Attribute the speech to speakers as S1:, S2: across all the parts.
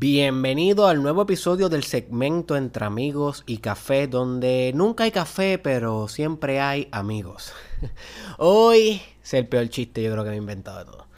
S1: Bienvenido al nuevo episodio del segmento Entre Amigos y Café, donde nunca hay café, pero siempre hay amigos. Hoy es el peor chiste, yo creo que me he inventado de todo.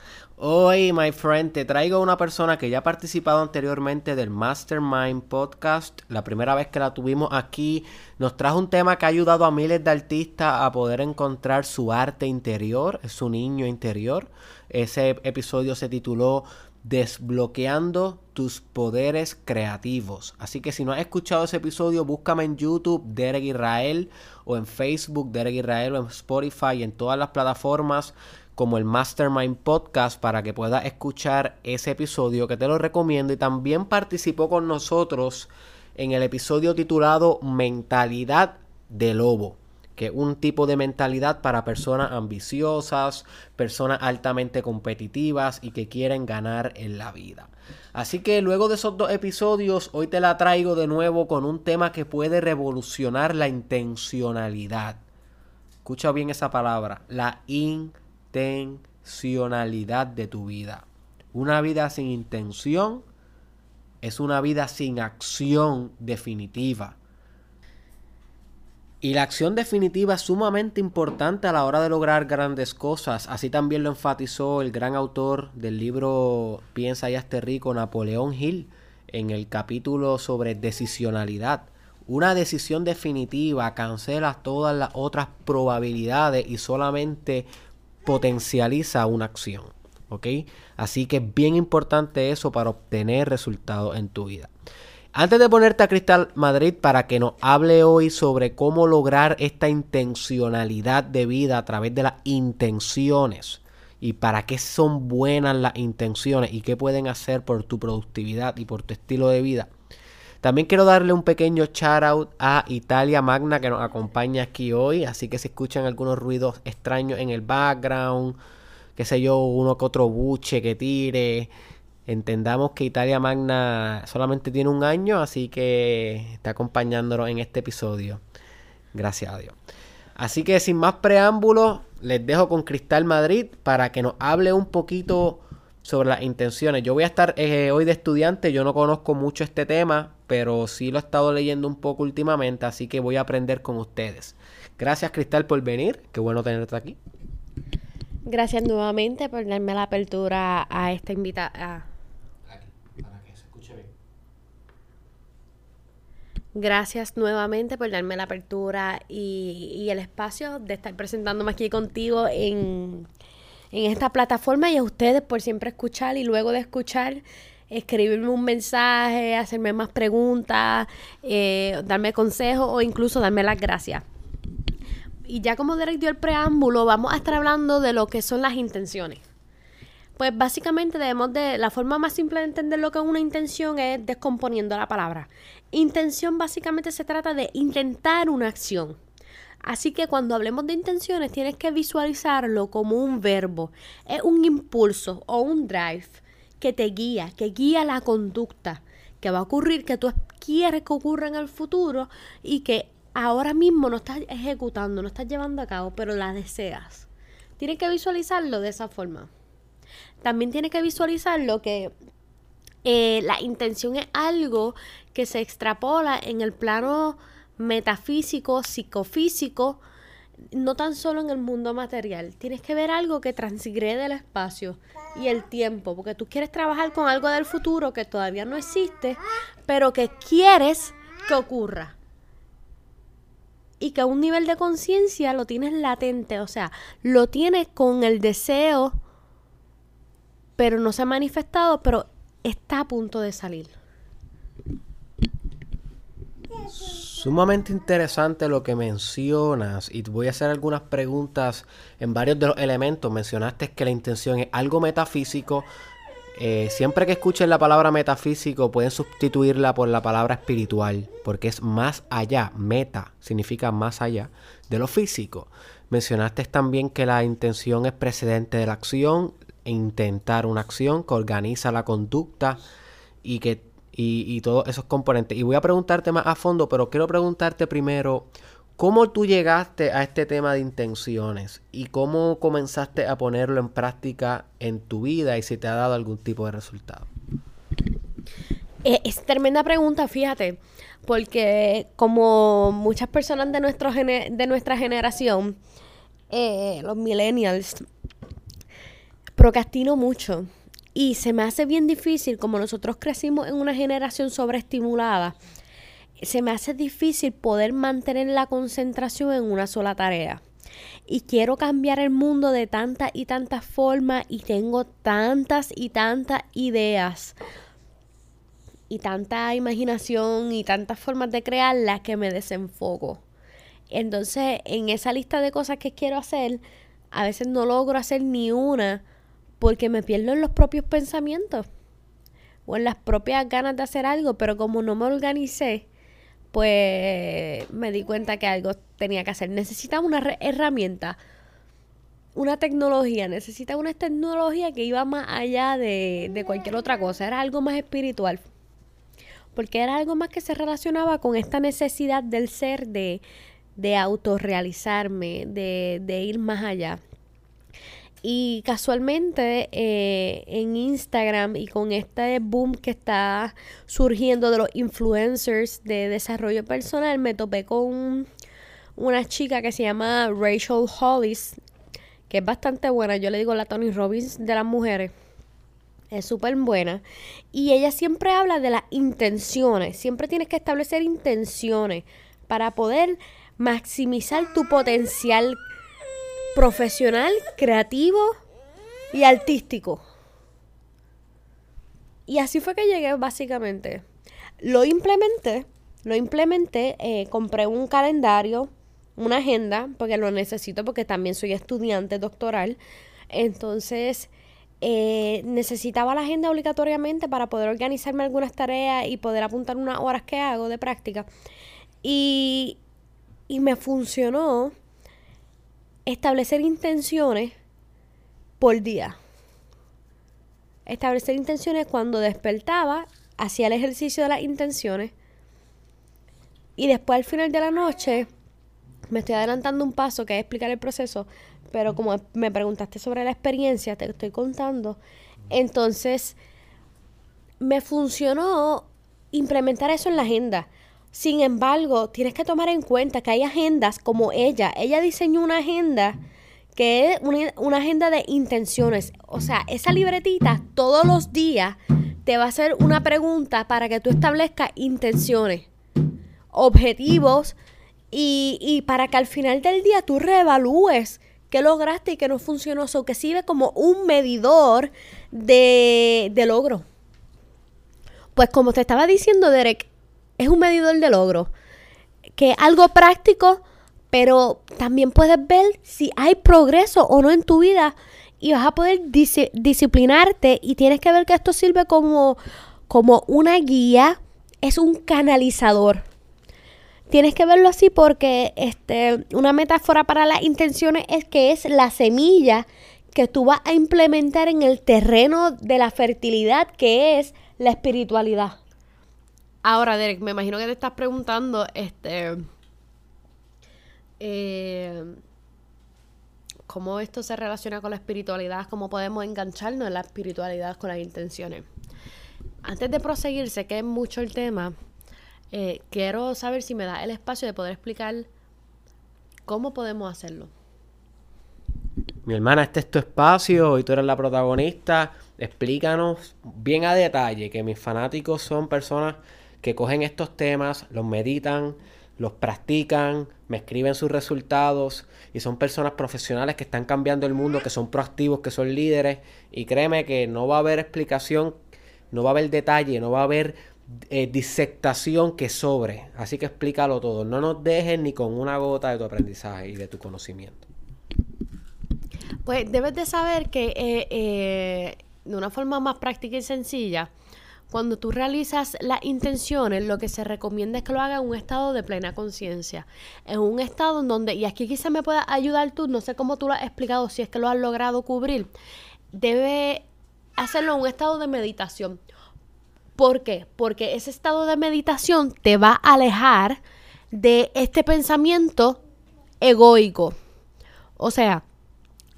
S1: Hoy, my friend, te traigo a una persona que ya ha participado anteriormente del Mastermind Podcast. La primera vez que la tuvimos aquí, nos trajo un tema que ha ayudado a miles de artistas a poder encontrar su arte interior, su niño interior. Ese episodio se tituló Desbloqueando tus poderes creativos. Así que si no has escuchado ese episodio, búscame en YouTube, Derek Israel, o en Facebook, Derek Israel, o en Spotify, y en todas las plataformas como el Mastermind Podcast para que puedas escuchar ese episodio que te lo recomiendo. Y también participó con nosotros en el episodio titulado Mentalidad de Lobo que un tipo de mentalidad para personas ambiciosas, personas altamente competitivas y que quieren ganar en la vida. Así que luego de esos dos episodios, hoy te la traigo de nuevo con un tema que puede revolucionar la intencionalidad. Escucha bien esa palabra, la intencionalidad de tu vida. Una vida sin intención es una vida sin acción definitiva. Y la acción definitiva es sumamente importante a la hora de lograr grandes cosas. Así también lo enfatizó el gran autor del libro Piensa y hazte rico, Napoleón Hill, en el capítulo sobre decisionalidad. Una decisión definitiva cancela todas las otras probabilidades y solamente potencializa una acción. Así que es bien importante eso para obtener resultados en tu vida. Antes de ponerte a Cristal Madrid para que nos hable hoy sobre cómo lograr esta intencionalidad de vida a través de las intenciones y para qué son buenas las intenciones y qué pueden hacer por tu productividad y por tu estilo de vida. También quiero darle un pequeño shout out a Italia Magna que nos acompaña aquí hoy, así que si escuchan algunos ruidos extraños en el background, qué sé yo, uno que otro buche que tire, Entendamos que Italia Magna solamente tiene un año, así que está acompañándonos en este episodio. Gracias a Dios. Así que sin más preámbulos, les dejo con Cristal Madrid para que nos hable un poquito sobre las intenciones. Yo voy a estar eh, hoy de estudiante, yo no conozco mucho este tema, pero sí lo he estado leyendo un poco últimamente, así que voy a aprender con ustedes. Gracias Cristal por venir, qué bueno tenerte aquí.
S2: Gracias nuevamente por darme la apertura a esta invitación Gracias nuevamente por darme la apertura y, el espacio de estar presentándome aquí contigo en, esta plataforma y a ustedes por siempre escuchar y luego de escuchar escribirme un mensaje, hacerme más preguntas, eh, darme consejos o incluso darme las gracias. Y ya como Derek dio el preámbulo, vamos a estar hablando de lo que son las intenciones. Pues básicamente debemos de, la forma más simple de entender lo que es una intención es descomponiendo la palabra. Intención básicamente se trata de intentar una acción. Así que cuando hablemos de intenciones tienes que visualizarlo como un verbo. Es un impulso o un drive que te guía, que guía la conducta que va a ocurrir, que tú quieres que ocurra en el futuro y que ahora mismo no estás ejecutando, no estás llevando a cabo, pero la deseas. Tienes que visualizarlo de esa forma también tiene que visualizar lo que eh, la intención es algo que se extrapola en el plano metafísico, psicofísico, no tan solo en el mundo material. Tienes que ver algo que transgrede el espacio y el tiempo, porque tú quieres trabajar con algo del futuro que todavía no existe, pero que quieres que ocurra. Y que a un nivel de conciencia lo tienes latente, o sea, lo tienes con el deseo pero no se ha manifestado, pero está a punto de salir.
S1: Sumamente interesante lo que mencionas y voy a hacer algunas preguntas en varios de los elementos. Mencionaste que la intención es algo metafísico. Eh, siempre que escuchen la palabra metafísico pueden sustituirla por la palabra espiritual porque es más allá. Meta significa más allá de lo físico. Mencionaste también que la intención es precedente de la acción intentar una acción que organiza la conducta y que y, todos esos componentes. Y voy a preguntarte más a fondo, pero quiero preguntarte primero, ¿cómo tú llegaste a este tema de intenciones? ¿Y cómo comenzaste a ponerlo en práctica en tu vida y si te ha dado algún tipo de resultado?
S2: Eh, es tremenda pregunta, fíjate, porque como muchas personas de, nuestro de nuestra generación, eh, los millennials, procrastino mucho. Y se me hace bien difícil, como nosotros crecimos en una generación sobreestimulada, se me hace difícil poder mantener la concentración en una sola tarea. Y quiero cambiar el mundo de tantas y tantas formas y tengo tantas y tantas ideas y tanta imaginación y tantas formas de crearlas que me desenfoco. Entonces, en esa lista de cosas que quiero hacer, a veces no logro hacer ni una porque me pierdo en los propios pensamientos o en las propias ganas de hacer algo, pero como no me organicé, pues me di cuenta que algo tenía que hacer. Necesitaba una herramienta, una tecnología, necesitaba una tecnología que iba más allá de, de cualquier otra cosa, era algo más espiritual, porque era algo más que se relacionaba con esta necesidad del ser de, de autorrealizarme, de, de ir más allá. Y casualmente eh, en Instagram y con este boom que está surgiendo de los influencers de desarrollo personal, me topé con una chica que se llama Rachel Hollis, que es bastante buena. Yo le digo la Tony Robbins de las mujeres. Es súper buena. Y ella siempre habla de las intenciones. Siempre tienes que establecer intenciones para poder maximizar tu potencial profesional, creativo y artístico. Y así fue que llegué básicamente. Lo implementé, lo implementé, eh, compré un calendario, una agenda, porque lo necesito porque también soy estudiante doctoral. Entonces, eh, necesitaba la agenda obligatoriamente para poder organizarme algunas tareas y poder apuntar unas horas que hago de práctica. Y, y me funcionó establecer intenciones por día. Establecer intenciones cuando despertaba, hacía el ejercicio de las intenciones y después al final de la noche me estoy adelantando un paso que es explicar el proceso, pero como me preguntaste sobre la experiencia, te estoy contando. Entonces, me funcionó implementar eso en la agenda. Sin embargo, tienes que tomar en cuenta que hay agendas como ella. Ella diseñó una agenda que es una, agenda de intenciones. O sea, esa libretita todos los días te va a hacer una pregunta para que tú establezcas intenciones, objetivos y, y para que al final del día tú reevalúes qué lograste y qué no funcionó. O que sirve como un medidor de, de logro. Pues como te estaba diciendo, Derek, es un medidor de logro, que es algo práctico, pero también puedes ver si hay progreso o no en tu vida y vas a poder disciplinarte y tienes que ver que esto sirve como, como una guía, es un canalizador. Tienes que verlo así porque este, una metáfora para las intenciones es que es la semilla que tú vas a implementar en el terreno de la fertilidad que es la espiritualidad. Ahora, Derek, me imagino que te estás preguntando, este, eh, cómo esto se relaciona con la espiritualidad, cómo podemos engancharnos en la espiritualidad con las intenciones. Antes de proseguir, sé que es mucho el tema, eh, quiero saber si me da el espacio de poder explicar cómo podemos hacerlo.
S1: Mi hermana, este es tu espacio, y tú eres la protagonista. Explícanos bien a detalle que mis fanáticos son personas que cogen estos temas, los meditan, los practican, me escriben sus resultados y son personas profesionales que están cambiando el mundo, que son proactivos, que son líderes y créeme que no va a haber explicación, no va a haber detalle, no va a haber eh, disectación que sobre. Así que explícalo todo, no nos dejes ni con una gota de tu aprendizaje y de tu conocimiento.
S2: Pues debes de saber que eh, eh, de una forma más práctica y sencilla, cuando tú realizas las intenciones, lo que se recomienda es que lo hagas en un estado de plena conciencia. En un estado en donde, y aquí quizá me pueda ayudar tú, no sé cómo tú lo has explicado, si es que lo has logrado cubrir, debe hacerlo en un estado de meditación. ¿Por qué? Porque ese estado de meditación te va a alejar de este pensamiento egoico. O sea,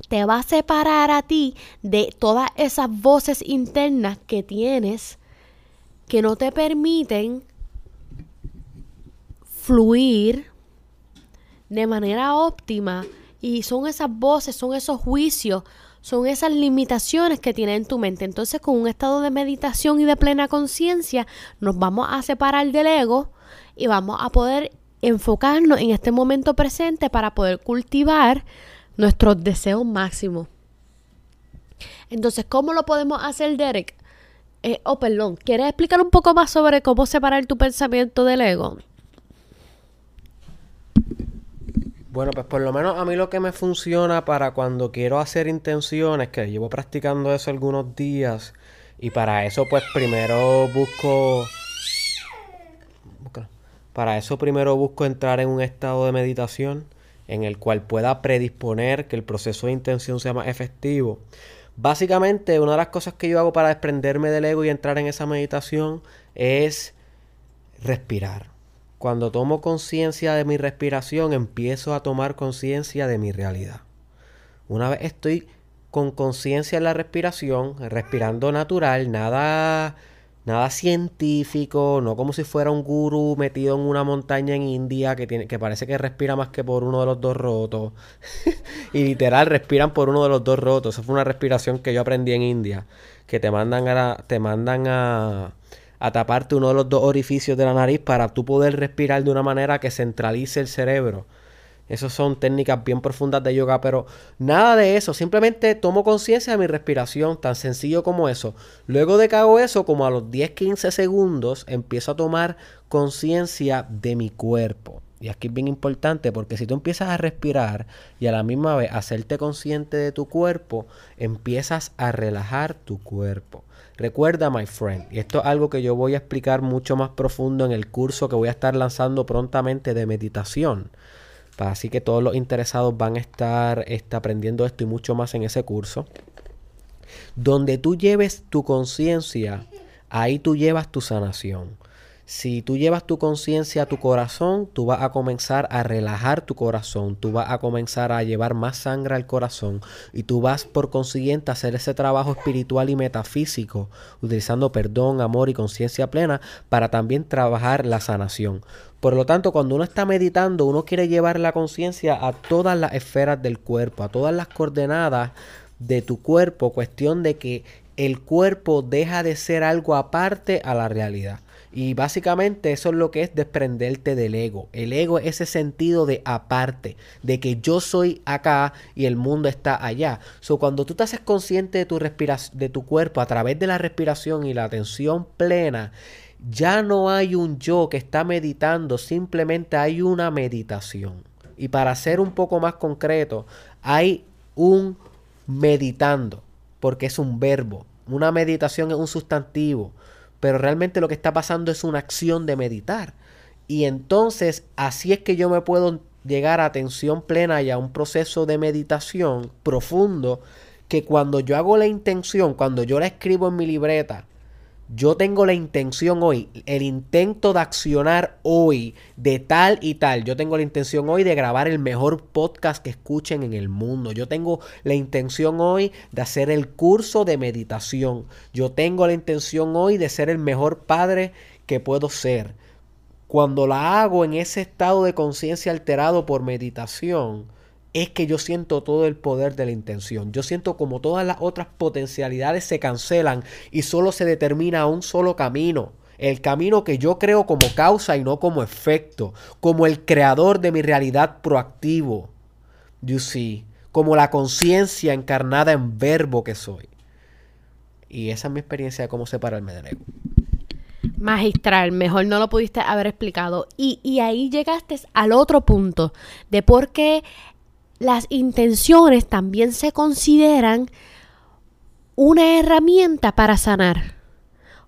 S2: te va a separar a ti de todas esas voces internas que tienes que no te permiten fluir de manera óptima y son esas voces, son esos juicios, son esas limitaciones que tienes en tu mente. Entonces, con un estado de meditación y de plena conciencia, nos vamos a separar del ego y vamos a poder enfocarnos en este momento presente para poder cultivar nuestros deseos máximos. Entonces, ¿cómo lo podemos hacer, Derek? Eh, oh, perdón, ¿quieres explicar un poco más sobre cómo separar tu pensamiento del ego?
S1: Bueno, pues por lo menos a mí lo que me funciona para cuando quiero hacer intenciones, que llevo practicando eso algunos días, y para eso pues primero busco... Para eso primero busco entrar en un estado de meditación en el cual pueda predisponer que el proceso de intención sea más efectivo. Básicamente, una de las cosas que yo hago para desprenderme del ego y entrar en esa meditación es respirar. Cuando tomo conciencia de mi respiración, empiezo a tomar conciencia de mi realidad. Una vez estoy con conciencia en la respiración, respirando natural, nada nada científico, no como si fuera un gurú metido en una montaña en India que, tiene, que parece que respira más que por uno de los dos rotos. y literal respiran por uno de los dos rotos. Esa fue una respiración que yo aprendí en India, que te mandan a, te mandan a, a taparte uno de los dos orificios de la nariz para tú poder respirar de una manera que centralice el cerebro. Esas son técnicas bien profundas de yoga, pero nada de eso. Simplemente tomo conciencia de mi respiración, tan sencillo como eso. Luego de que hago eso, como a los 10-15 segundos, empiezo a tomar conciencia de mi cuerpo. Y aquí es bien importante porque si tú empiezas a respirar y a la misma vez hacerte consciente de tu cuerpo, empiezas a relajar tu cuerpo. Recuerda, my friend, y esto es algo que yo voy a explicar mucho más profundo en el curso que voy a estar lanzando prontamente de meditación. Así que todos los interesados van a estar este, aprendiendo esto y mucho más en ese curso. Donde tú lleves tu conciencia, ahí tú llevas tu sanación. Si tú llevas tu conciencia a tu corazón, tú vas a comenzar a relajar tu corazón, tú vas a comenzar a llevar más sangre al corazón y tú vas por consiguiente a hacer ese trabajo espiritual y metafísico, utilizando perdón, amor y conciencia plena para también trabajar la sanación. Por lo tanto, cuando uno está meditando, uno quiere llevar la conciencia a todas las esferas del cuerpo, a todas las coordenadas de tu cuerpo, cuestión de que el cuerpo deja de ser algo aparte a la realidad. Y básicamente eso es lo que es desprenderte del ego. El ego es ese sentido de aparte, de que yo soy acá y el mundo está allá. So, cuando tú te haces consciente de tu, de tu cuerpo a través de la respiración y la atención plena, ya no hay un yo que está meditando, simplemente hay una meditación. Y para ser un poco más concreto, hay un meditando, porque es un verbo. Una meditación es un sustantivo, pero realmente lo que está pasando es una acción de meditar. Y entonces así es que yo me puedo llegar a atención plena y a un proceso de meditación profundo que cuando yo hago la intención, cuando yo la escribo en mi libreta, yo tengo la intención hoy, el intento de accionar hoy de tal y tal. Yo tengo la intención hoy de grabar el mejor podcast que escuchen en el mundo. Yo tengo la intención hoy de hacer el curso de meditación. Yo tengo la intención hoy de ser el mejor padre que puedo ser. Cuando la hago en ese estado de conciencia alterado por meditación, es que yo siento todo el poder de la intención. Yo siento como todas las otras potencialidades se cancelan y solo se determina un solo camino. El camino que yo creo como causa y no como efecto. Como el creador de mi realidad proactivo. You see. Como la conciencia encarnada en verbo que soy. Y esa es mi experiencia de cómo separarme del ego.
S2: Magistral, mejor no lo pudiste haber explicado. Y, y ahí llegaste al otro punto de por qué las intenciones también se consideran una herramienta para sanar.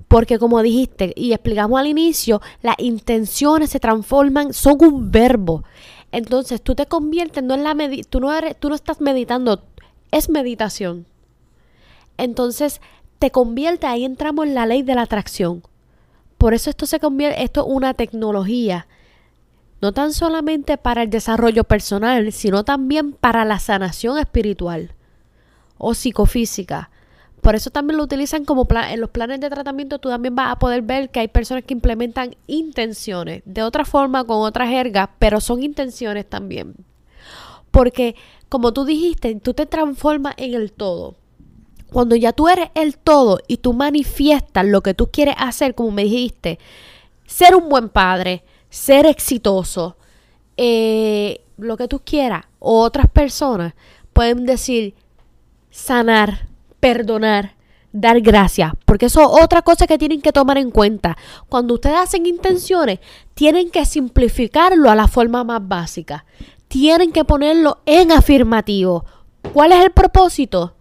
S2: Porque como dijiste y explicamos al inicio, las intenciones se transforman, son un verbo. Entonces tú te conviertes, no en la tú no, eres, tú no estás meditando, es meditación. Entonces te convierte, ahí entramos en la ley de la atracción. Por eso esto se convierte, esto es una tecnología no tan solamente para el desarrollo personal, sino también para la sanación espiritual o psicofísica. Por eso también lo utilizan como plan, en los planes de tratamiento. Tú también vas a poder ver que hay personas que implementan intenciones de otra forma, con otra jerga, pero son intenciones también. Porque, como tú dijiste, tú te transformas en el todo. Cuando ya tú eres el todo y tú manifiestas lo que tú quieres hacer, como me dijiste, ser un buen padre, ser exitoso, eh, lo que tú quieras, o otras personas pueden decir sanar, perdonar, dar gracias, porque eso es otra cosa que tienen que tomar en cuenta. Cuando ustedes hacen intenciones, tienen que simplificarlo a la forma más básica. Tienen que ponerlo en afirmativo. ¿Cuál es el propósito?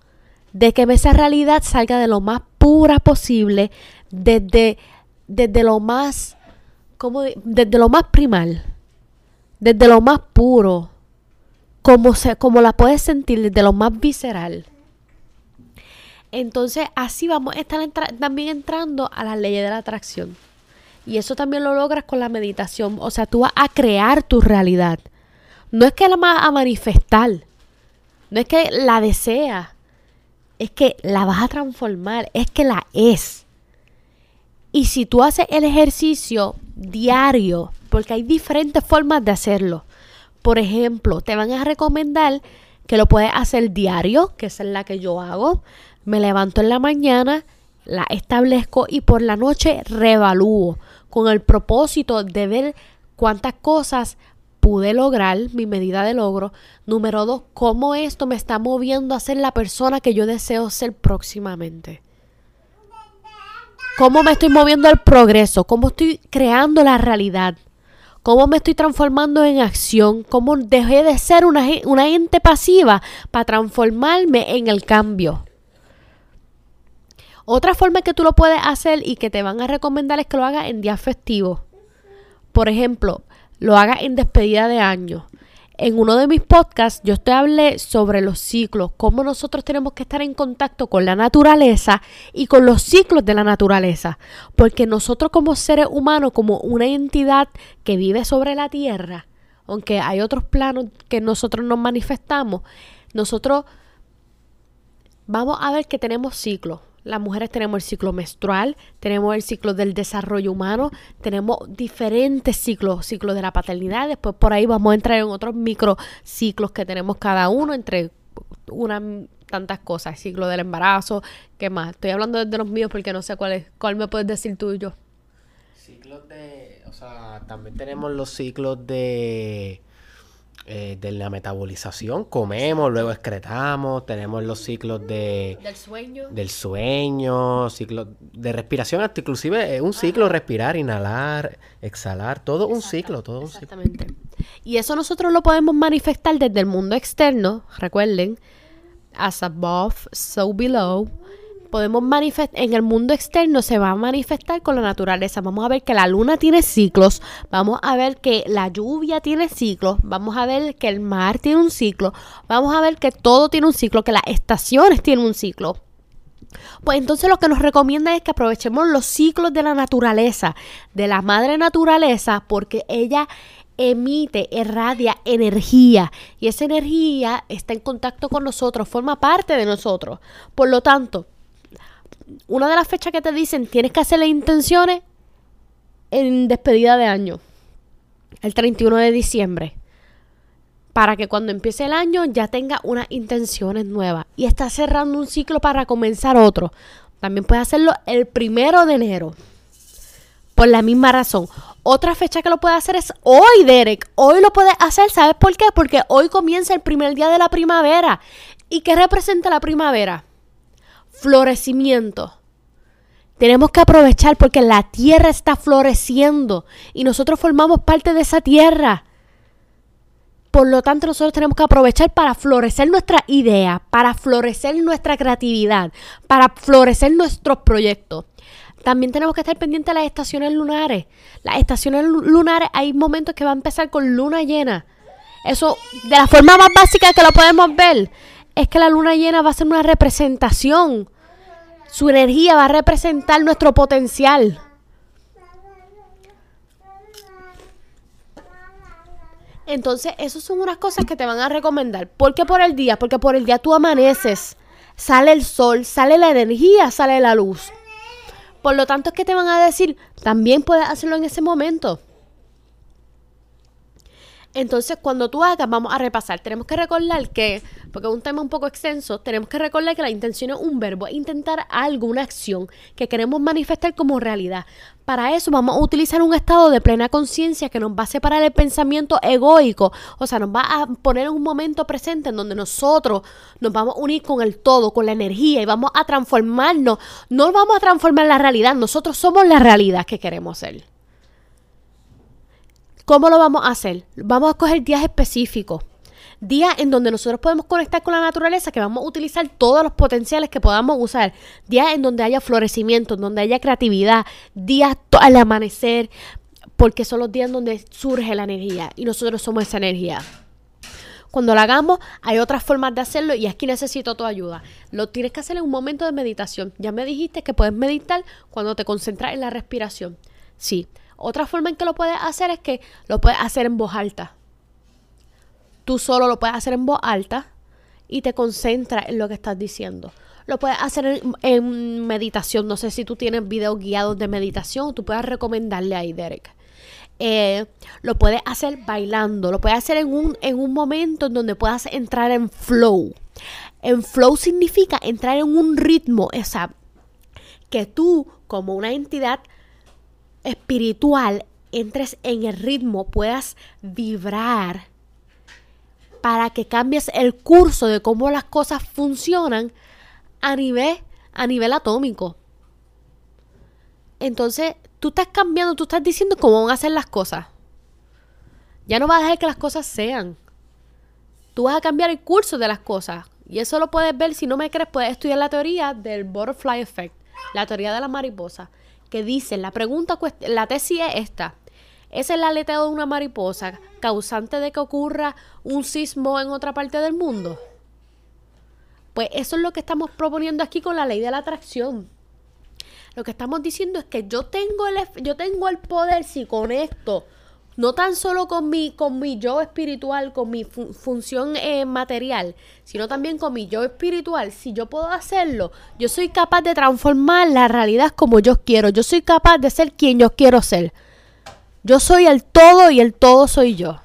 S2: De que esa realidad salga de lo más pura posible, desde, desde lo más, desde lo más primal, desde lo más puro, como, se, como la puedes sentir, desde lo más visceral. Entonces así vamos a estar también entrando a las leyes de la atracción. Y eso también lo logras con la meditación. O sea, tú vas a crear tu realidad. No es que la vas a manifestar. No es que la deseas. Es que la vas a transformar. Es que la es. Y si tú haces el ejercicio diario, porque hay diferentes formas de hacerlo. Por ejemplo, te van a recomendar que lo puedes hacer diario, que es la que yo hago. Me levanto en la mañana, la establezco y por la noche revalúo con el propósito de ver cuántas cosas pude lograr, mi medida de logro. Número dos, cómo esto me está moviendo a ser la persona que yo deseo ser próximamente. Cómo me estoy moviendo al progreso, cómo estoy creando la realidad cómo me estoy transformando en acción, cómo dejé de ser una, una ente pasiva para transformarme en el cambio. Otra forma que tú lo puedes hacer y que te van a recomendar es que lo hagas en días festivos. Por ejemplo, lo hagas en despedida de año en uno de mis podcasts yo te hablé sobre los ciclos, cómo nosotros tenemos que estar en contacto con la naturaleza y con los ciclos de la naturaleza, porque nosotros como seres humanos, como una entidad que vive sobre la tierra, aunque hay otros planos que nosotros nos manifestamos, nosotros vamos a ver que tenemos ciclos. Las mujeres tenemos el ciclo menstrual, tenemos el ciclo del desarrollo humano, tenemos diferentes ciclos, ciclos de la paternidad, después por ahí vamos a entrar en otros microciclos que tenemos cada uno entre unas tantas cosas, ciclo del embarazo, ¿qué más? Estoy hablando de los míos porque no sé cuál es, cuál me puedes decir tú y yo.
S1: Ciclos de, o sea, también tenemos los ciclos de eh, de la metabolización, comemos, luego excretamos, tenemos los ciclos de...
S2: Del sueño.
S1: Del sueño, ciclos de respiración, hasta inclusive un ciclo, respirar, inhalar, exhalar, todo un ciclo, todo un ciclo. Exactamente.
S2: Y eso nosotros lo podemos manifestar desde el mundo externo, recuerden, as above, so below, podemos manifestar, en el mundo externo se va a manifestar con la naturaleza. Vamos a ver que la luna tiene ciclos, vamos a ver que la lluvia tiene ciclos, vamos a ver que el mar tiene un ciclo, vamos a ver que todo tiene un ciclo, que las estaciones tienen un ciclo. Pues entonces lo que nos recomienda es que aprovechemos los ciclos de la naturaleza, de la madre naturaleza, porque ella emite, irradia energía y esa energía está en contacto con nosotros, forma parte de nosotros. Por lo tanto, una de las fechas que te dicen tienes que hacer las intenciones en despedida de año, el 31 de diciembre, para que cuando empiece el año ya tenga unas intenciones nuevas y está cerrando un ciclo para comenzar otro. También puedes hacerlo el primero de enero. Por la misma razón. Otra fecha que lo puedes hacer es hoy, Derek. Hoy lo puedes hacer. ¿Sabes por qué? Porque hoy comienza el primer día de la primavera. ¿Y qué representa la primavera? Florecimiento. Tenemos que aprovechar porque la tierra está floreciendo y nosotros formamos parte de esa tierra. Por lo tanto, nosotros tenemos que aprovechar para florecer nuestra idea, para florecer nuestra creatividad, para florecer nuestros proyectos. También tenemos que estar pendientes de las estaciones lunares. Las estaciones lunares hay momentos que va a empezar con luna llena. Eso, de la forma más básica que lo podemos ver, es que la luna llena va a ser una representación su energía va a representar nuestro potencial. Entonces, esas son unas cosas que te van a recomendar. ¿Por qué por el día? Porque por el día tú amaneces sale el sol, sale la energía, sale la luz. Por lo tanto, es que te van a decir, también puedes hacerlo en ese momento. Entonces, cuando tú hagas, vamos a repasar. Tenemos que recordar que, porque es un tema un poco extenso, tenemos que recordar que la intención es un verbo, intentar algo, una acción que queremos manifestar como realidad. Para eso vamos a utilizar un estado de plena conciencia que nos va a separar el pensamiento egoico, o sea, nos va a poner en un momento presente en donde nosotros nos vamos a unir con el todo, con la energía y vamos a transformarnos. No vamos a transformar la realidad, nosotros somos la realidad que queremos ser. ¿Cómo lo vamos a hacer? Vamos a coger días específicos. Días en donde nosotros podemos conectar con la naturaleza, que vamos a utilizar todos los potenciales que podamos usar. Días en donde haya florecimiento, en donde haya creatividad. Días al amanecer, porque son los días en donde surge la energía y nosotros somos esa energía. Cuando lo hagamos, hay otras formas de hacerlo y aquí necesito tu ayuda. Lo tienes que hacer en un momento de meditación. Ya me dijiste que puedes meditar cuando te concentras en la respiración. Sí, otra forma en que lo puedes hacer es que lo puedes hacer en voz alta. Tú solo lo puedes hacer en voz alta y te concentras en lo que estás diciendo. Lo puedes hacer en, meditación. No sé si tú tienes videos guiados de meditación. Tú puedes recomendarle ahí, Derek. Eh, lo puedes hacer bailando. Lo puedes hacer en un, en un momento en donde puedas entrar en flow. En flow significa entrar en un ritmo. Esa, que tú, como una entidad espiritual entres en el ritmo, puedas vibrar para que cambies el curso de cómo las cosas funcionan a nivel, a nivel atómico. Entonces, tú estás cambiando, tú estás diciendo cómo van a ser las cosas. Ya no vas a dejar que las cosas sean. Tú vas a cambiar el curso de las cosas. Y eso lo puedes ver, si no me crees, puedes estudiar la teoría del butterfly effect, la teoría de la mariposa que dice, la pregunta, la tesis es esta. ¿Es el aleteo de una mariposa causante de que ocurra un sismo en otra parte del mundo? Pues eso es lo que estamos proponiendo aquí con la ley de la atracción. Lo que estamos diciendo es que yo tengo el, yo tengo el poder si conecto no tan solo con mi, con mi yo espiritual, con mi función eh, material, sino también con mi yo espiritual. Si yo puedo hacerlo, yo soy capaz de transformar la realidad como yo quiero. Yo soy capaz de ser quien yo quiero ser. Yo soy el todo y el todo soy yo.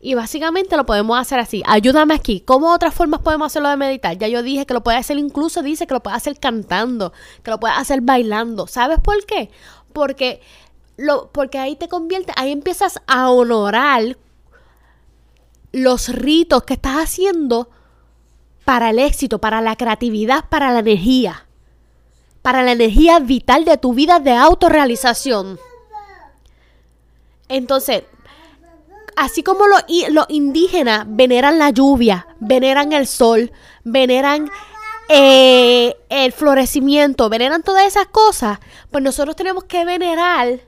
S2: Y básicamente lo podemos hacer así. Ayúdame aquí. ¿Cómo otras formas podemos hacerlo de meditar? Ya yo dije que lo puede hacer incluso, dice que lo puede hacer cantando, que lo puede hacer bailando. ¿Sabes por qué? Porque lo, porque ahí te convierte, ahí empiezas a honorar los ritos que estás haciendo para el éxito, para la creatividad, para la energía, para la energía vital de tu vida de autorrealización. Entonces, así como los, indígenas veneran la lluvia, veneran el sol, veneran eh, el florecimiento, veneran todas esas cosas, pues nosotros tenemos que venerar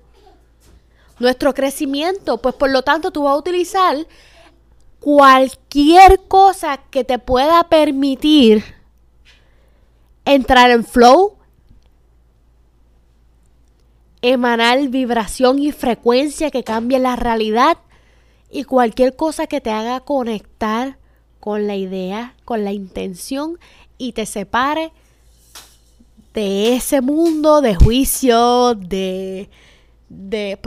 S2: nuestro crecimiento. Pues por lo tanto tú vas a utilizar cualquier cosa que te pueda permitir entrar en flow, emanar vibración y frecuencia que cambie la realidad y cualquier cosa que te haga conectar con la idea, con la intención y te separe de ese mundo de juicio, de, de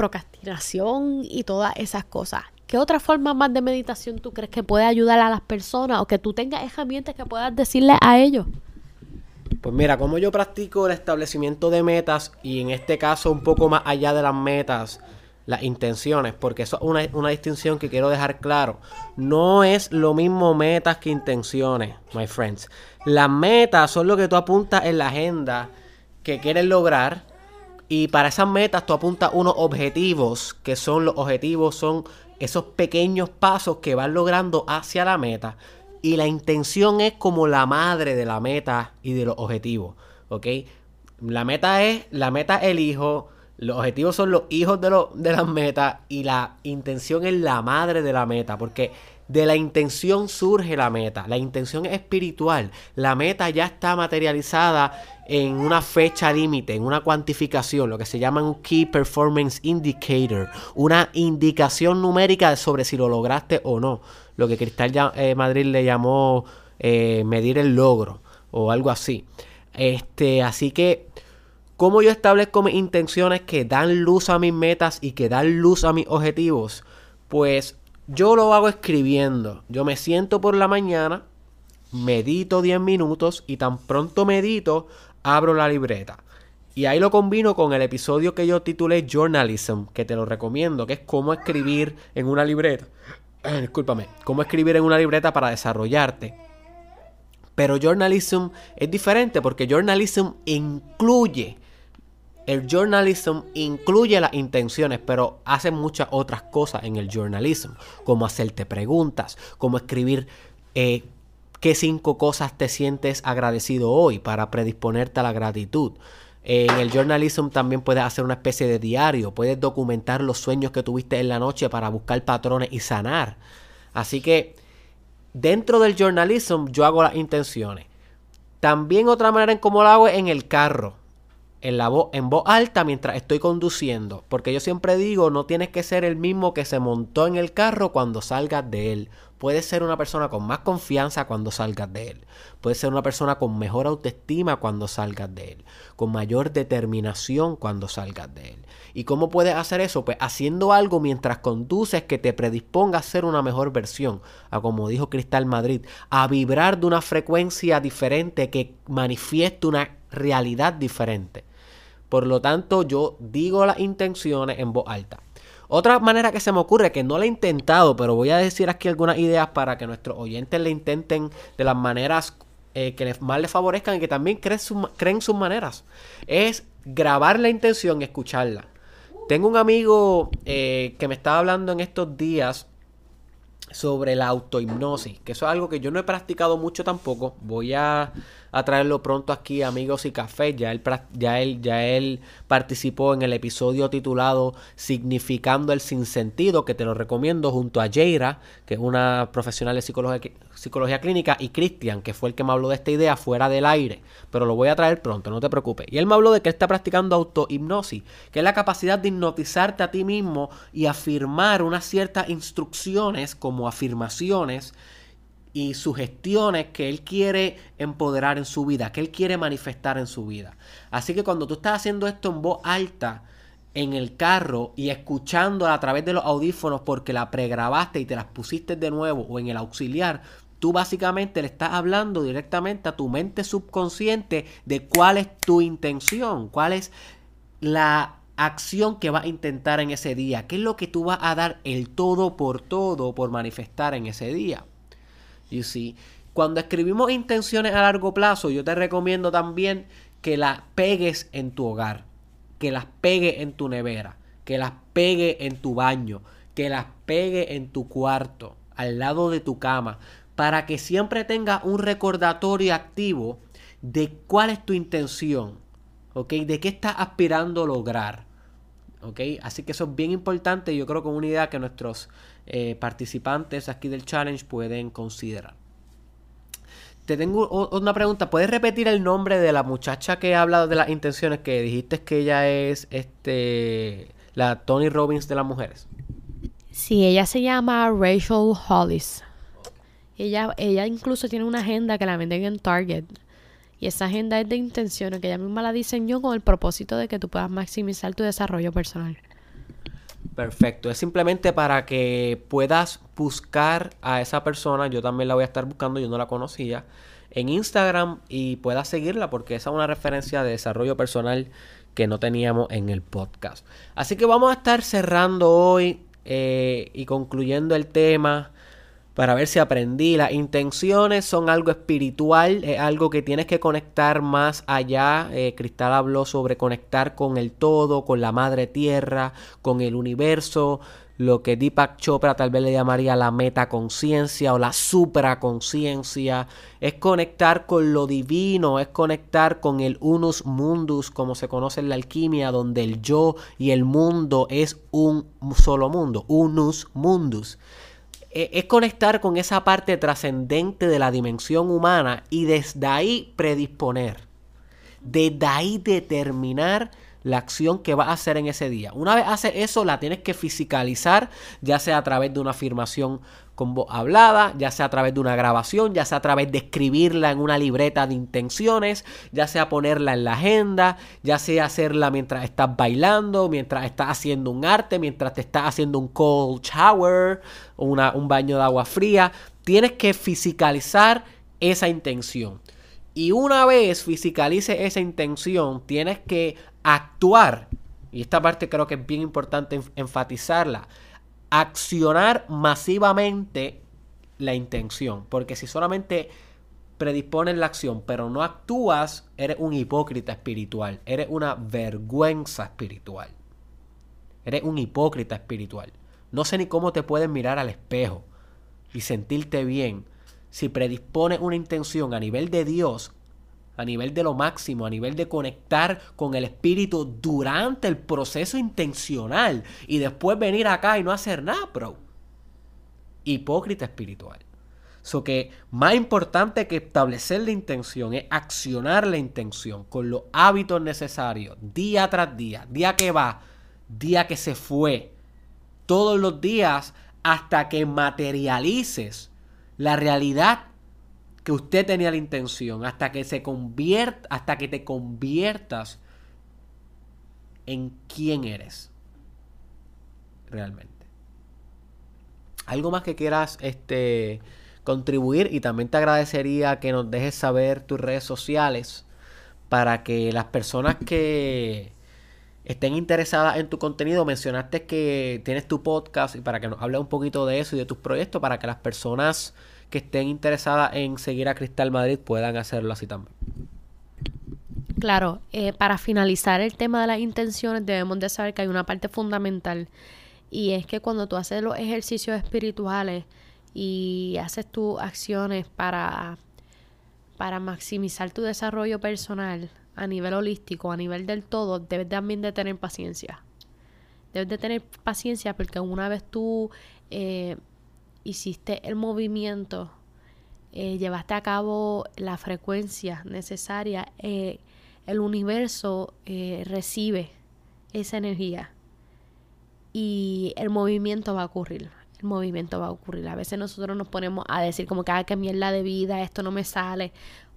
S2: y todas esas cosas. ¿Qué otra forma más de meditación tú crees que puede ayudar a las personas o que tú tengas herramientas que puedas decirle a ellos?
S1: Pues mira, como yo practico el establecimiento de metas y en este caso un poco más allá de las metas, las intenciones, porque eso es una, una, distinción que quiero dejar claro. No es lo mismo metas que intenciones, my friends. Las metas son lo que tú apuntas en la agenda que quieres lograr y para esas metas tú apuntas unos objetivos, que son los objetivos, son esos pequeños pasos que vas logrando hacia la meta. Y la intención es como la madre de la meta y de los objetivos. ¿Ok? La meta es, la meta es el hijo, los objetivos son los hijos de, de las metas y la intención es la madre de la meta. Porque de la intención surge la meta. La intención es espiritual. La meta ya está materializada en una fecha límite, en una cuantificación, lo que se llama un Key Performance Indicator, una indicación numérica sobre si lo lograste o no, lo que Cristal eh, Madrid le llamó eh, medir el logro o algo así. Este, así que, ¿cómo yo establezco mis intenciones que dan luz a mis metas y que dan luz a mis objetivos? Pues yo lo hago escribiendo. Yo me siento por la mañana, medito 10 minutos y tan pronto medito, abro la libreta. Y ahí lo combino con el episodio que yo titulé Journalism, que te lo recomiendo, que es cómo escribir en una libreta. discúlpame, cómo escribir en una libreta para desarrollarte. Pero journalism es diferente porque journalism incluye, el journalism incluye las intenciones, pero hace muchas otras cosas en el journalism, como hacerte preguntas, como escribir eh, qué cinco cosas te sientes agradecido hoy para predisponerte a la gratitud. En el journalism también puedes hacer una especie de diario, puedes documentar los sueños que tuviste en la noche para buscar patrones y sanar. Así que dentro del journalism yo hago las intenciones. También otra manera en cómo lo hago es en el carro, en, la en voz alta mientras estoy conduciendo. Porque yo siempre digo, no tienes que ser el mismo que se montó en el carro cuando salgas de él. Puedes ser una persona con más confianza cuando salgas de él. Puedes ser una persona con mejor autoestima cuando salgas de él. Con mayor determinación cuando salgas de él. ¿Y cómo puedes hacer eso? Pues haciendo algo mientras conduces que te predisponga a ser una mejor versión. A como dijo Cristal Madrid, a vibrar de una frecuencia diferente que manifieste una realidad diferente. Por lo tanto, yo digo las intenciones en voz alta. Otra manera que se me ocurre, que no la he intentado, pero voy a decir aquí algunas ideas para que nuestros oyentes le intenten de las maneras eh, que más les favorezcan y que también creen, sus maneras, es grabar la intención y escucharla. Tengo un amigo eh, que me estaba hablando en estos días sobre la autohipnosis, que eso es algo que yo no he practicado mucho tampoco. Voy a a traerlo pronto aquí, amigos y café. Ya él, ya él, ya él participó en el episodio titulado Significando el sinsentido, que te lo recomiendo junto a Jaira, que es una profesional de psicología, psicología clínica, y Cristian, que fue el que me habló de esta idea fuera del aire. Pero lo voy a traer pronto, no te preocupes. Y él me habló de que él está practicando autohipnosis, que es la capacidad de hipnotizarte a ti mismo y afirmar unas ciertas instrucciones como afirmaciones y sugestiones que él quiere empoderar en su vida, que él quiere manifestar en su vida. Así que cuando tú estás haciendo esto en voz alta, en el carro y escuchándola a través de los audífonos porque la pregrabaste y te las pusiste de nuevo o en el auxiliar, tú básicamente le estás hablando directamente a tu mente subconsciente de cuál es tu intención, cuál es la acción que vas a intentar en ese día, qué es lo que tú vas a dar el todo por todo por manifestar en ese día. You see. Cuando escribimos intenciones a largo plazo, yo te recomiendo también que las pegues en tu hogar, que las pegue en tu nevera, que las pegue en tu baño, que las pegue en tu cuarto, al lado de tu cama, para que siempre tengas un recordatorio activo de cuál es tu intención, ¿ok? De qué estás aspirando a lograr, ¿ok? Así que eso es bien importante yo creo que es una idea que nuestros eh, participantes aquí del challenge pueden considerar. Te tengo una pregunta. ¿Puedes repetir el nombre de la muchacha que ha hablado de las intenciones que dijiste que ella es este la Tony Robbins de las mujeres?
S2: Sí, ella se llama Rachel Hollis. Ella, ella incluso tiene una agenda que la venden en Target. Y esa agenda es de intenciones que ella misma la diseñó con el propósito de que tú puedas maximizar tu desarrollo personal.
S1: Perfecto, es simplemente para que puedas buscar a esa persona, yo también la voy a estar buscando, yo no la conocía, en Instagram y puedas seguirla porque esa es una referencia de desarrollo personal que no teníamos en el podcast. Así que vamos a estar cerrando hoy eh, y concluyendo el tema para ver si aprendí. Las intenciones son algo espiritual, es algo que tienes que conectar más allá. Eh, Cristal habló sobre conectar con el todo, con la madre tierra, con el universo, lo que Deepak Chopra tal vez le llamaría la metaconciencia o la supraconciencia. Es conectar con lo divino, es conectar con el unus mundus, como se conoce en la alquimia, donde el yo y el mundo es un solo mundo, unus mundus. Eh, es conectar con esa parte trascendente de la dimensión humana y desde ahí predisponer. Desde ahí determinar la acción que vas a hacer en ese día. Una vez haces eso, la tienes que fisicalizar, ya sea a través de una afirmación con voz hablada, ya sea a través de una grabación, ya sea a través de escribirla en una libreta de intenciones, ya sea ponerla en la agenda, ya sea hacerla mientras estás bailando, mientras estás haciendo un arte, mientras te estás haciendo un cold shower, o un baño de agua fría. Tienes que fisicalizar esa intención. Y una vez fisicalice esa intención, tienes que actuar. Y esta parte creo que es bien importante enfatizarla accionar masivamente la intención. Porque si solamente predispones la acción, pero no actúas, eres un hipócrita espiritual. Eres una vergüenza espiritual. Eres un hipócrita espiritual. No sé ni cómo te puedes mirar al espejo y sentirte bien si predispones una intención a nivel de Dios a nivel de lo máximo, a nivel de conectar con el espíritu durante el proceso intencional y después venir acá y no hacer nada, bro. Hipócrita espiritual. So que más importante que establecer la intención es accionar la intención con los hábitos necesarios, día tras día, día que va, día que se fue, todos los días hasta que materialices la realidad que usted tenía la intención, hasta que se convierta, hasta que te conviertas en quién eres realmente. Algo más que quieras este contribuir y también te agradecería que nos dejes saber tus redes sociales para que las personas que estén interesadas en tu contenido, mencionaste que tienes tu podcast y para que nos hable un poquito de eso y de tus proyectos para que las personas que estén interesadas en seguir a Cristal Madrid puedan hacerlo así también.
S2: Claro, eh, para finalizar el tema de las intenciones debemos de saber que hay una parte fundamental y es que cuando tú haces los ejercicios espirituales y haces tus acciones para, para maximizar tu desarrollo personal a nivel holístico, a nivel del todo, debes también de tener paciencia. Debes de tener paciencia porque una vez tú eh, hiciste el movimiento, eh, llevaste a cabo la frecuencia necesaria, eh, el universo eh, recibe esa energía y el movimiento va a ocurrir. El movimiento va a ocurrir. A veces nosotros nos ponemos a decir como que, ah, que mierda de vida, esto no me sale.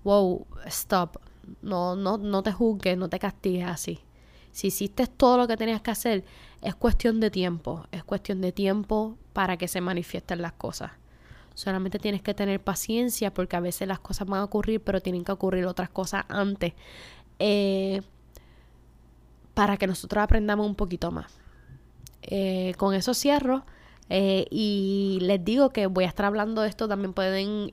S2: Wow, stop. No, no, no te juzgues, no te castigues así. Si hiciste todo lo que tenías que hacer, es cuestión de tiempo. Es cuestión de tiempo para que se manifiesten las cosas. Solamente tienes que tener paciencia porque a veces las cosas van a ocurrir, pero tienen que ocurrir otras cosas antes. Eh, para que nosotros aprendamos un poquito más. Eh, con eso cierro. Eh, y les digo que voy a estar hablando de esto, también pueden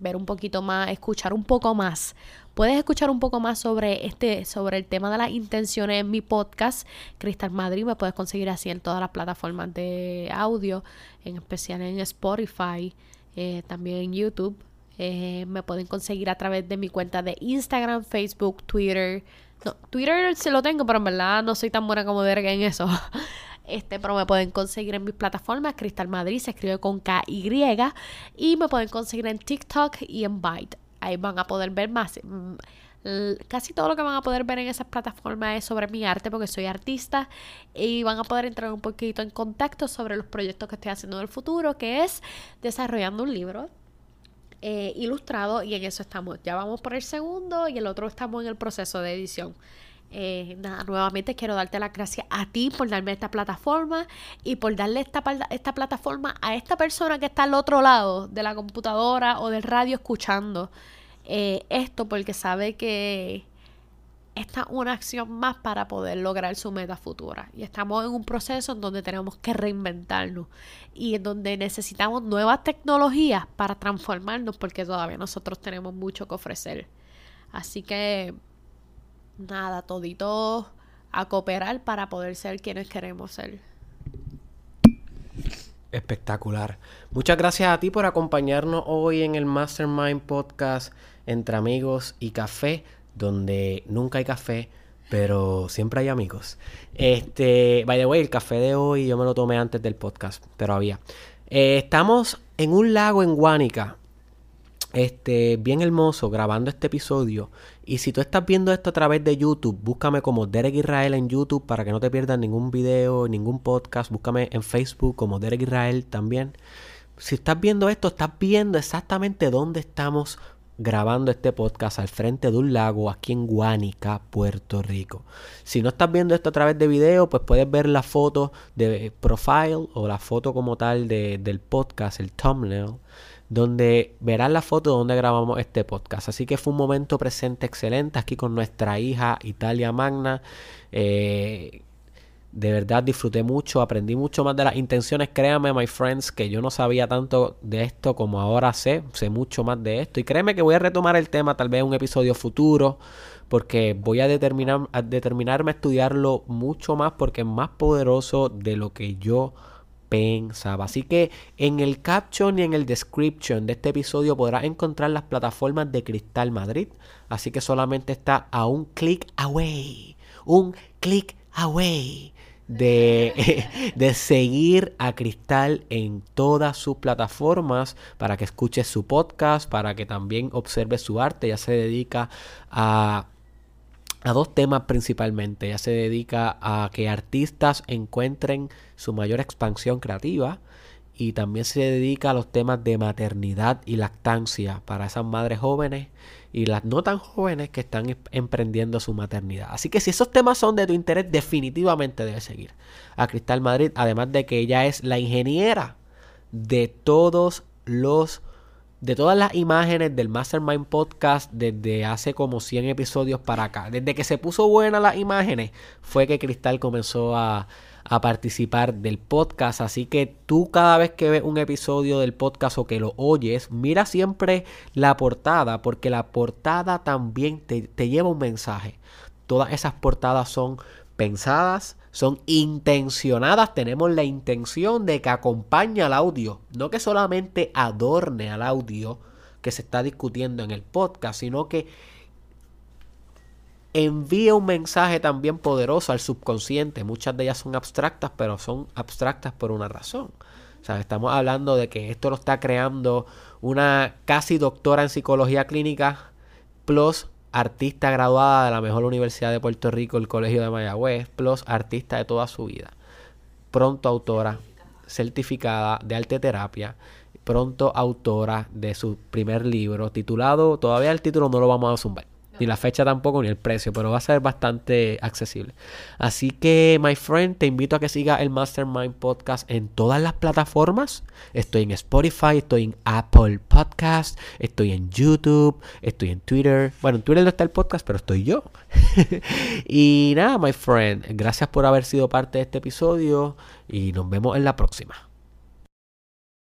S2: ver un poquito más, escuchar un poco más Puedes escuchar un poco más sobre este, sobre el tema de las intenciones en mi podcast, Cristal Madrid. Me puedes conseguir así en todas las plataformas de audio, en especial en Spotify, eh, también en YouTube. Eh, me pueden conseguir a través de mi cuenta de Instagram, Facebook, Twitter. No, Twitter sí lo tengo, pero en verdad no soy tan buena como verga en eso. Este, pero me pueden conseguir en mis plataformas. Cristal Madrid se escribe con K-Y. Y me pueden conseguir en TikTok y en Byte. Ahí van a poder ver más. Mm, casi todo lo que van a poder ver en esas plataformas es sobre mi arte porque soy artista y van a poder entrar un poquito en contacto sobre los proyectos que estoy haciendo en el futuro, que es desarrollando un libro eh, ilustrado y en eso estamos. Ya vamos por el segundo y el otro estamos en el proceso de edición. Eh, nada, nuevamente quiero darte las gracias a ti por darme esta plataforma y por darle esta, esta plataforma a esta persona que está al otro lado de la computadora o del radio escuchando eh, esto porque sabe que esta es una acción más para poder lograr su meta futura. Y estamos en un proceso en donde tenemos que reinventarnos y en donde necesitamos nuevas tecnologías para transformarnos porque todavía nosotros tenemos mucho que ofrecer. Así que nada, todito a cooperar para poder ser quienes queremos ser.
S1: Espectacular. Muchas gracias a ti por acompañarnos hoy en el Mastermind Podcast entre amigos y café, donde nunca hay café, pero siempre hay amigos. Este, by the way, el café de hoy yo me lo tomé antes del podcast, pero había. Eh, estamos en un lago en Guánica, este, bien hermoso grabando este episodio. Y si tú estás viendo esto a través de YouTube, búscame como Derek Israel en YouTube para que no te pierdas ningún video, ningún podcast. Búscame en Facebook como Derek Israel también. Si estás viendo esto, estás viendo exactamente dónde estamos grabando este podcast al frente de un lago aquí en Guánica, Puerto Rico. Si no estás viendo esto a través de video, pues puedes ver la foto de profile o la foto como tal del podcast, el thumbnail donde verás la foto donde grabamos este podcast. Así que fue un momento presente excelente aquí con nuestra hija Italia Magna. Eh, de verdad disfruté mucho, aprendí mucho más de las intenciones. Créame, my friends, que yo no sabía tanto de esto como ahora sé. Sé mucho más de esto. Y créeme que voy a retomar el tema tal vez en un episodio futuro. Porque voy a, determinar, a determinarme a estudiarlo mucho más porque es más poderoso de lo que yo pensaba. Así que en el caption y en el description de este episodio podrás encontrar las plataformas de Cristal Madrid. Así que solamente está a un clic away. Un clic away. De, de, seguir a Cristal en todas sus plataformas para que escuches su podcast, para que también observes su arte. Ya se dedica a a dos temas principalmente. Ella se dedica a que artistas encuentren su mayor expansión creativa y también se dedica a los temas de maternidad y lactancia para esas madres jóvenes y las no tan jóvenes que están emprendiendo su maternidad. Así que si esos temas son de tu interés, definitivamente debes seguir a Cristal Madrid, además de que ella es la ingeniera de todos los de todas las imágenes del Mastermind Podcast desde hace como 100 episodios para acá. Desde que se puso buena las imágenes fue que Cristal comenzó a, a, participar del podcast. Así que tú cada vez que ves un episodio del podcast o que lo oyes, mira siempre la portada porque la portada también te, te lleva un mensaje. Todas esas portadas son pensadas son intencionadas, tenemos la intención de que acompañe al audio, no que solamente adorne al audio que se está discutiendo en el podcast, sino que envíe un mensaje también poderoso al subconsciente. Muchas de ellas son abstractas, pero son abstractas por una razón. O sea, estamos hablando de que esto lo está creando una casi doctora en psicología clínica plus artista graduada de la mejor universidad de Puerto Rico, el Colegio de Mayagüez, plus artista de toda su vida. Pronto autora certificada de arte terapia, pronto autora de su primer libro titulado, todavía el título no lo vamos a zumbar, ni la fecha tampoco, ni el precio, pero va a ser bastante accesible. Así que, my friend, te invito a que sigas el Mastermind Podcast en todas las plataformas. Estoy en Spotify, estoy en Apple Podcast, estoy en YouTube, estoy en Twitter. Bueno, en Twitter no está el podcast, pero estoy yo. y nada, my friend, gracias por haber sido parte de este episodio y nos vemos en la próxima.